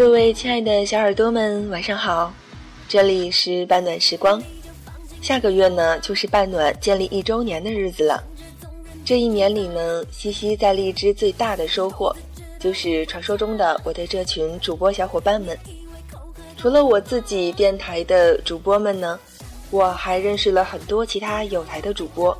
各位亲爱的小耳朵们，晚上好！这里是半暖时光。下个月呢，就是半暖建立一周年的日子了。这一年里呢，西西在荔枝最大的收获，就是传说中的我的这群主播小伙伴们。除了我自己电台的主播们呢，我还认识了很多其他有台的主播。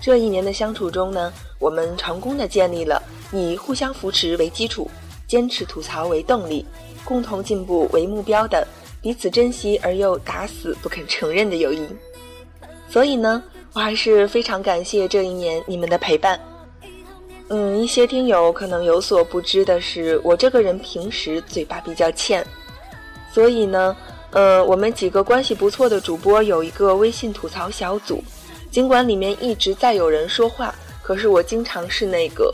这一年的相处中呢，我们成功的建立了以互相扶持为基础，坚持吐槽为动力，共同进步为目标的彼此珍惜而又打死不肯承认的友谊。所以呢，我还是非常感谢这一年你们的陪伴。嗯，一些听友可能有所不知的是，我这个人平时嘴巴比较欠，所以呢，呃，我们几个关系不错的主播有一个微信吐槽小组。尽管里面一直在有人说话，可是我经常是那个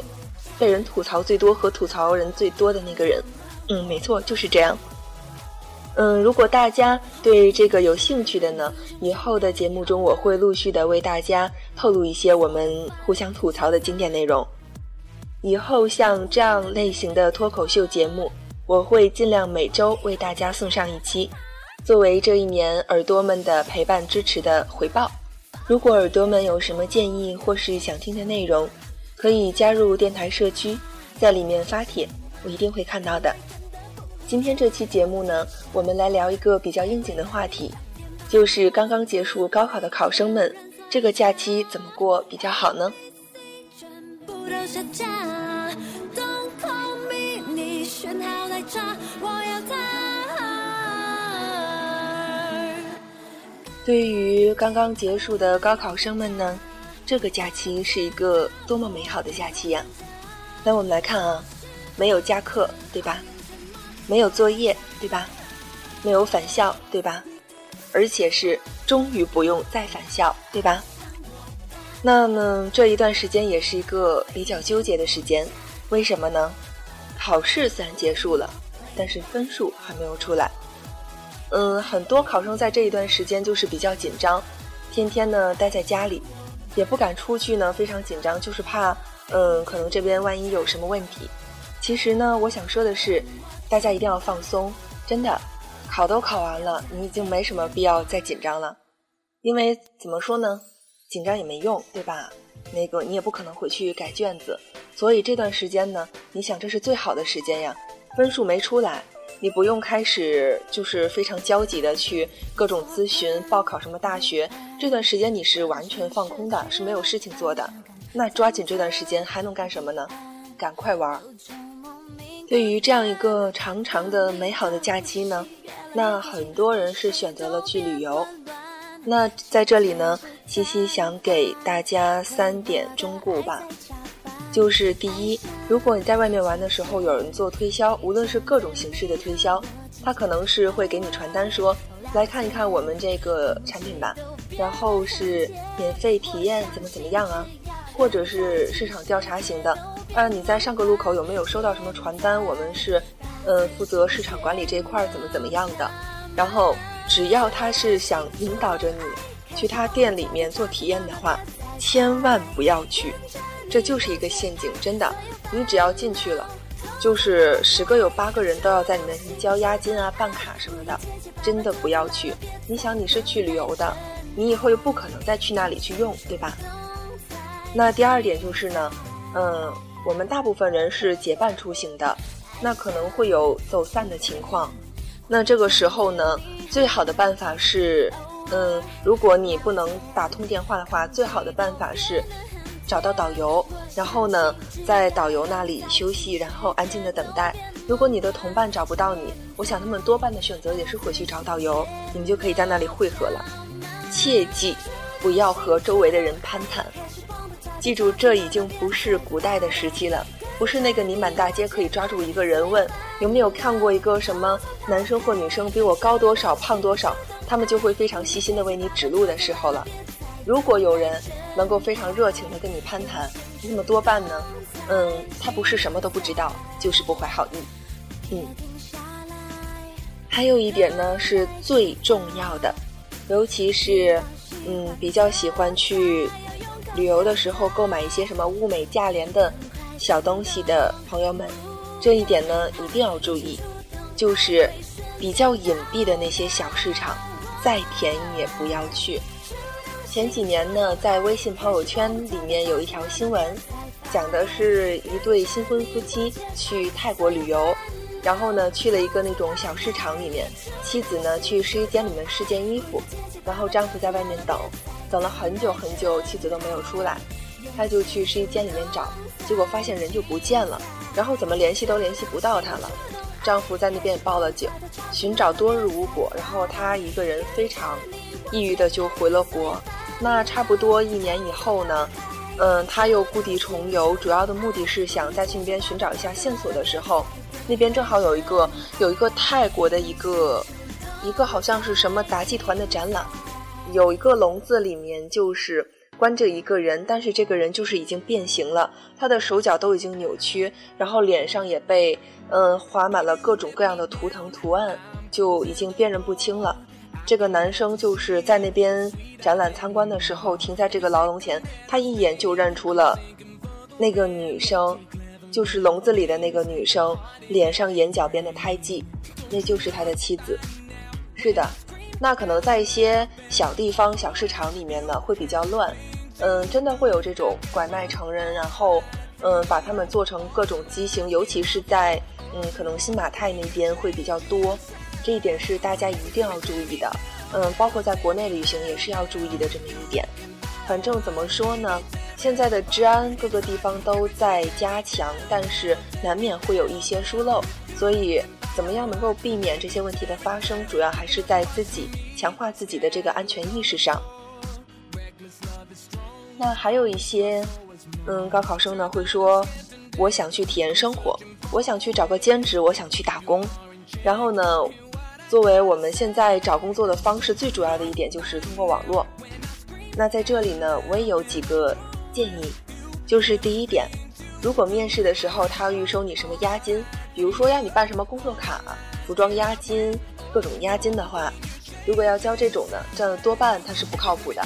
被人吐槽最多和吐槽人最多的那个人。嗯，没错，就是这样。嗯，如果大家对这个有兴趣的呢，以后的节目中我会陆续的为大家透露一些我们互相吐槽的经典内容。以后像这样类型的脱口秀节目，我会尽量每周为大家送上一期，作为这一年耳朵们的陪伴支持的回报。如果耳朵们有什么建议或是想听的内容，可以加入电台社区，在里面发帖，我一定会看到的。今天这期节目呢，我们来聊一个比较应景的话题，就是刚刚结束高考的考生们，这个假期怎么过比较好呢？对于刚刚结束的高考生们呢，这个假期是一个多么美好的假期呀！那我们来看啊，没有加课，对吧？没有作业，对吧？没有返校，对吧？而且是终于不用再返校，对吧？那么这一段时间也是一个比较纠结的时间，为什么呢？考试虽然结束了，但是分数还没有出来。嗯，很多考生在这一段时间就是比较紧张，天天呢待在家里，也不敢出去呢，非常紧张，就是怕，嗯，可能这边万一有什么问题。其实呢，我想说的是，大家一定要放松，真的，考都考完了，你已经没什么必要再紧张了，因为怎么说呢，紧张也没用，对吧？那个你也不可能回去改卷子，所以这段时间呢，你想这是最好的时间呀，分数没出来。你不用开始就是非常焦急的去各种咨询报考什么大学，这段时间你是完全放空的，是没有事情做的。那抓紧这段时间还能干什么呢？赶快玩。对于这样一个长长的美好的假期呢，那很多人是选择了去旅游。那在这里呢，西西想给大家三点忠告吧。就是第一，如果你在外面玩的时候有人做推销，无论是各种形式的推销，他可能是会给你传单说，来看一看我们这个产品吧，然后是免费体验怎么怎么样啊，或者是市场调查型的，啊你在上个路口有没有收到什么传单？我们是，呃负责市场管理这一块怎么怎么样的，然后只要他是想引导着你去他店里面做体验的话，千万不要去。这就是一个陷阱，真的，你只要进去了，就是十个有八个人都要在你面前交押金啊、办卡什么的，真的不要去。你想你是去旅游的，你以后又不可能再去那里去用，对吧？那第二点就是呢，嗯，我们大部分人是结伴出行的，那可能会有走散的情况。那这个时候呢，最好的办法是，嗯，如果你不能打通电话的话，最好的办法是。找到导游，然后呢，在导游那里休息，然后安静的等待。如果你的同伴找不到你，我想他们多半的选择也是回去找导游，你们就可以在那里汇合了。切记，不要和周围的人攀谈。记住，这已经不是古代的时期了，不是那个你满大街可以抓住一个人问有没有看过一个什么男生或女生比我高多少、胖多少，他们就会非常细心的为你指路的时候了。如果有人能够非常热情的跟你攀谈，那么多半呢，嗯，他不是什么都不知道，就是不怀好意，嗯。还有一点呢是最重要的，尤其是嗯比较喜欢去旅游的时候购买一些什么物美价廉的小东西的朋友们，这一点呢一定要注意，就是比较隐蔽的那些小市场，再便宜也不要去。前几年呢，在微信朋友圈里面有一条新闻，讲的是一对新婚夫妻去泰国旅游，然后呢去了一个那种小市场里面，妻子呢去试衣间里面试件衣服，然后丈夫在外面等，等了很久很久，妻子都没有出来，他就去试衣间里面找，结果发现人就不见了，然后怎么联系都联系不到他了，丈夫在那边报了警，寻找多日无果，然后他一个人非常抑郁的就回了国。那差不多一年以后呢，嗯，他又故地重游，主要的目的是想再去那边寻找一下线索的时候，那边正好有一个有一个泰国的一个一个好像是什么杂技团的展览，有一个笼子里面就是关着一个人，但是这个人就是已经变形了，他的手脚都已经扭曲，然后脸上也被嗯划满了各种各样的图腾图案，就已经辨认不清了。这个男生就是在那边展览参观的时候，停在这个牢笼前，他一眼就认出了那个女生，就是笼子里的那个女生，脸上眼角边的胎记，那就是他的妻子。是的，那可能在一些小地方、小市场里面呢，会比较乱，嗯，真的会有这种拐卖成人，然后嗯，把他们做成各种畸形，尤其是在嗯，可能新马泰那边会比较多。这一点是大家一定要注意的，嗯，包括在国内旅行也是要注意的这么一点。反正怎么说呢，现在的治安各个地方都在加强，但是难免会有一些疏漏，所以怎么样能够避免这些问题的发生，主要还是在自己强化自己的这个安全意识上。那还有一些，嗯，高考生呢会说，我想去体验生活，我想去找个兼职，我想去打工，然后呢？作为我们现在找工作的方式，最主要的一点就是通过网络。那在这里呢，我也有几个建议，就是第一点，如果面试的时候他要预收你什么押金，比如说要你办什么工作卡、服装押金、各种押金的话，如果要交这种的，这样多半他是不靠谱的。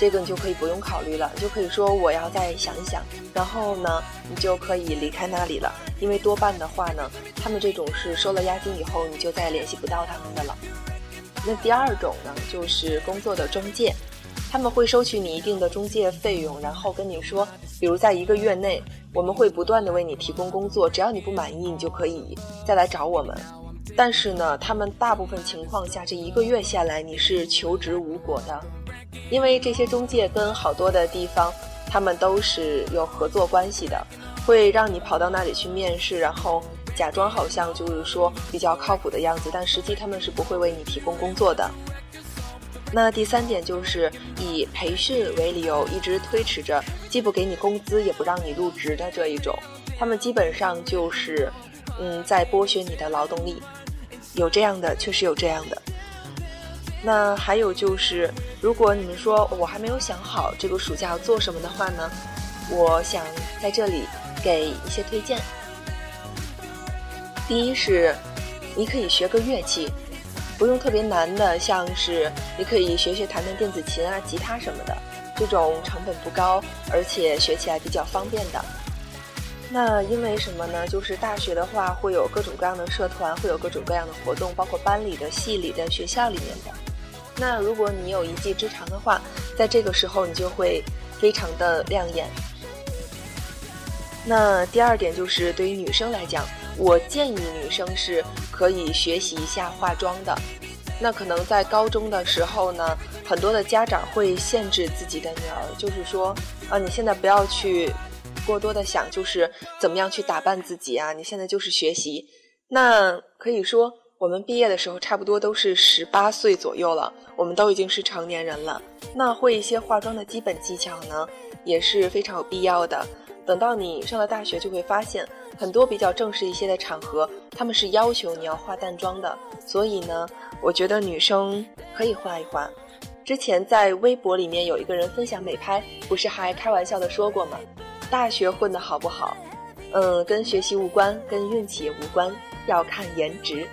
这个你就可以不用考虑了，就可以说我要再想一想，然后呢，你就可以离开那里了。因为多半的话呢，他们这种是收了押金以后，你就再联系不到他们的了。那第二种呢，就是工作的中介，他们会收取你一定的中介费用，然后跟你说，比如在一个月内，我们会不断的为你提供工作，只要你不满意，你就可以再来找我们。但是呢，他们大部分情况下，这一个月下来，你是求职无果的。因为这些中介跟好多的地方，他们都是有合作关系的，会让你跑到那里去面试，然后假装好像就是说比较靠谱的样子，但实际他们是不会为你提供工作的。那第三点就是以培训为理由，一直推迟着，既不给你工资，也不让你入职的这一种，他们基本上就是，嗯，在剥削你的劳动力。有这样的，确实有这样的。那还有就是，如果你们说我还没有想好这个暑假要做什么的话呢，我想在这里给一些推荐。第一是，你可以学个乐器，不用特别难的，像是你可以学学弹弹电子琴啊、吉他什么的，这种成本不高，而且学起来比较方便的。那因为什么呢？就是大学的话会有各种各样的社团，会有各种各样的活动，包括班里的、系里的、学校里面的。那如果你有一技之长的话，在这个时候你就会非常的亮眼。那第二点就是对于女生来讲，我建议女生是可以学习一下化妆的。那可能在高中的时候呢，很多的家长会限制自己的女儿，就是说啊，你现在不要去过多的想，就是怎么样去打扮自己啊，你现在就是学习。那可以说。我们毕业的时候差不多都是十八岁左右了，我们都已经是成年人了。那会一些化妆的基本技巧呢，也是非常有必要的。等到你上了大学，就会发现很多比较正式一些的场合，他们是要求你要化淡妆的。所以呢，我觉得女生可以化一化。之前在微博里面有一个人分享美拍，不是还开玩笑的说过吗？大学混得好不好，嗯，跟学习无关，跟运气也无关，要看颜值。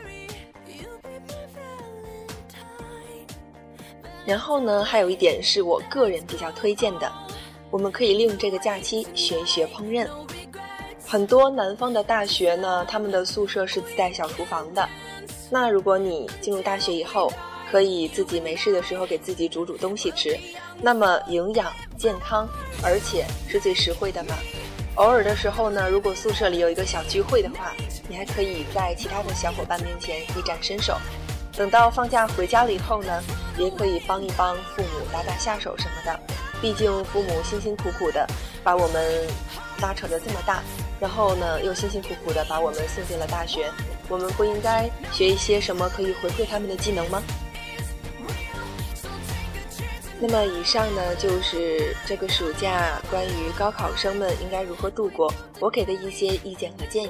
然后呢，还有一点是我个人比较推荐的，我们可以利用这个假期学一学烹饪。很多南方的大学呢，他们的宿舍是自带小厨房的，那如果你进入大学以后，可以自己没事的时候给自己煮煮东西吃，那么营养、健康，而且是最实惠的嘛。偶尔的时候呢，如果宿舍里有一个小聚会的话，你还可以在其他的小伙伴面前一展身手。等到放假回家了以后呢，也可以帮一帮父母打打下手什么的。毕竟父母辛辛苦苦的把我们拉扯的这么大，然后呢又辛辛苦苦的把我们送进了大学，我们不应该学一些什么可以回馈他们的技能吗？那么以上呢，就是这个暑假关于高考生们应该如何度过，我给的一些意见和建议。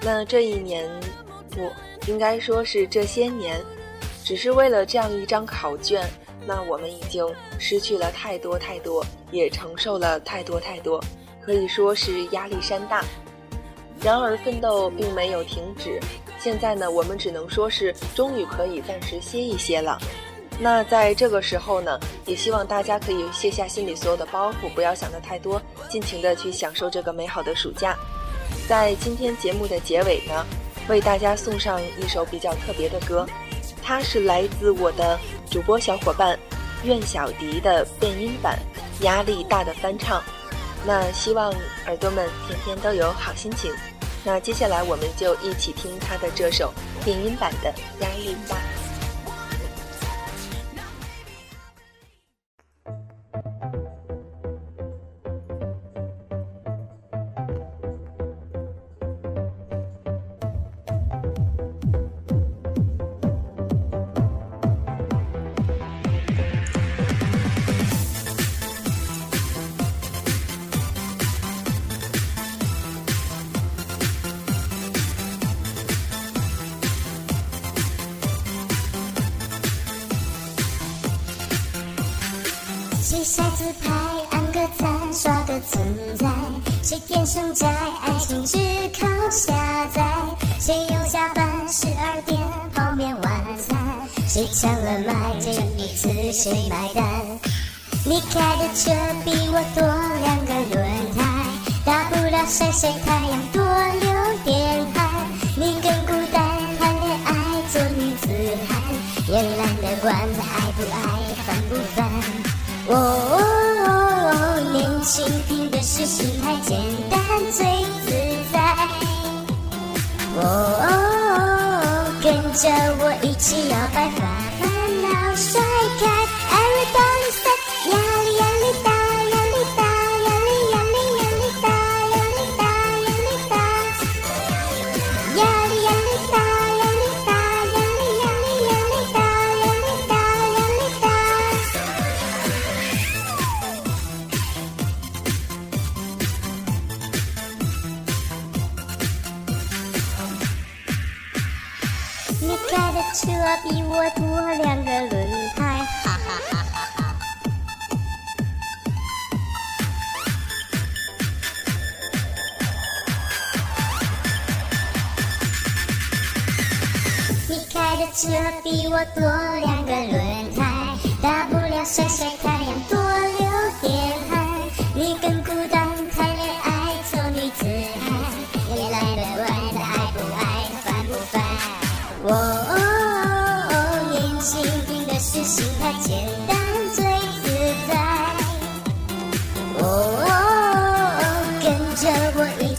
那这一年，我应该说是这些年，只是为了这样一张考卷，那我们已经失去了太多太多，也承受了太多太多，可以说是压力山大。然而奋斗并没有停止，现在呢，我们只能说是终于可以暂时歇一歇了。那在这个时候呢，也希望大家可以卸下心里所有的包袱，不要想的太多，尽情的去享受这个美好的暑假。在今天节目的结尾呢，为大家送上一首比较特别的歌，它是来自我的主播小伙伴苑小迪的变音版《压力大的翻唱》。那希望耳朵们天天都有好心情。那接下来我们就一起听他的这首变音版的《压力大》。在？谁天生宅，爱情只靠下载？谁又加班十二点泡面晚餐？谁抢了麦，这一次谁买单？你开的车比我多两个轮胎，大不了晒晒太阳，多流点汗。你更孤单，谈恋爱做女子汉，也懒得管他爱不爱，烦不烦。我，是心态简单最自在。哦，跟着我一起摇摆，车比我多两个轮胎，哈哈哈哈哈！你开的车比我多两个轮胎，大不了晒晒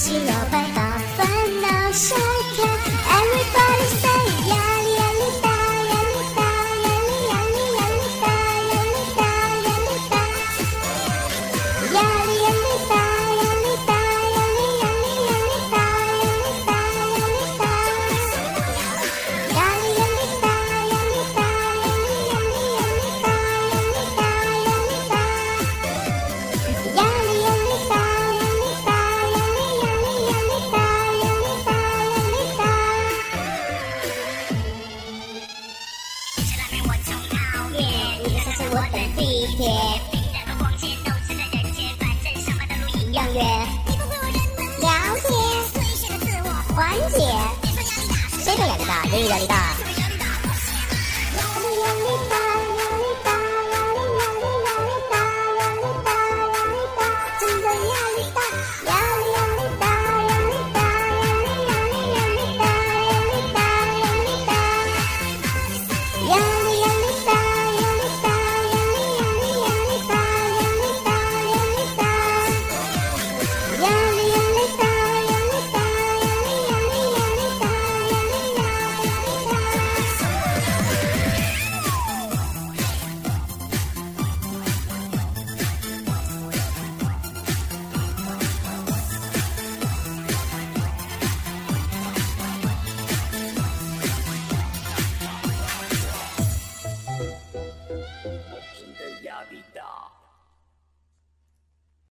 起摇摆，谁说压力大？谁说压力大？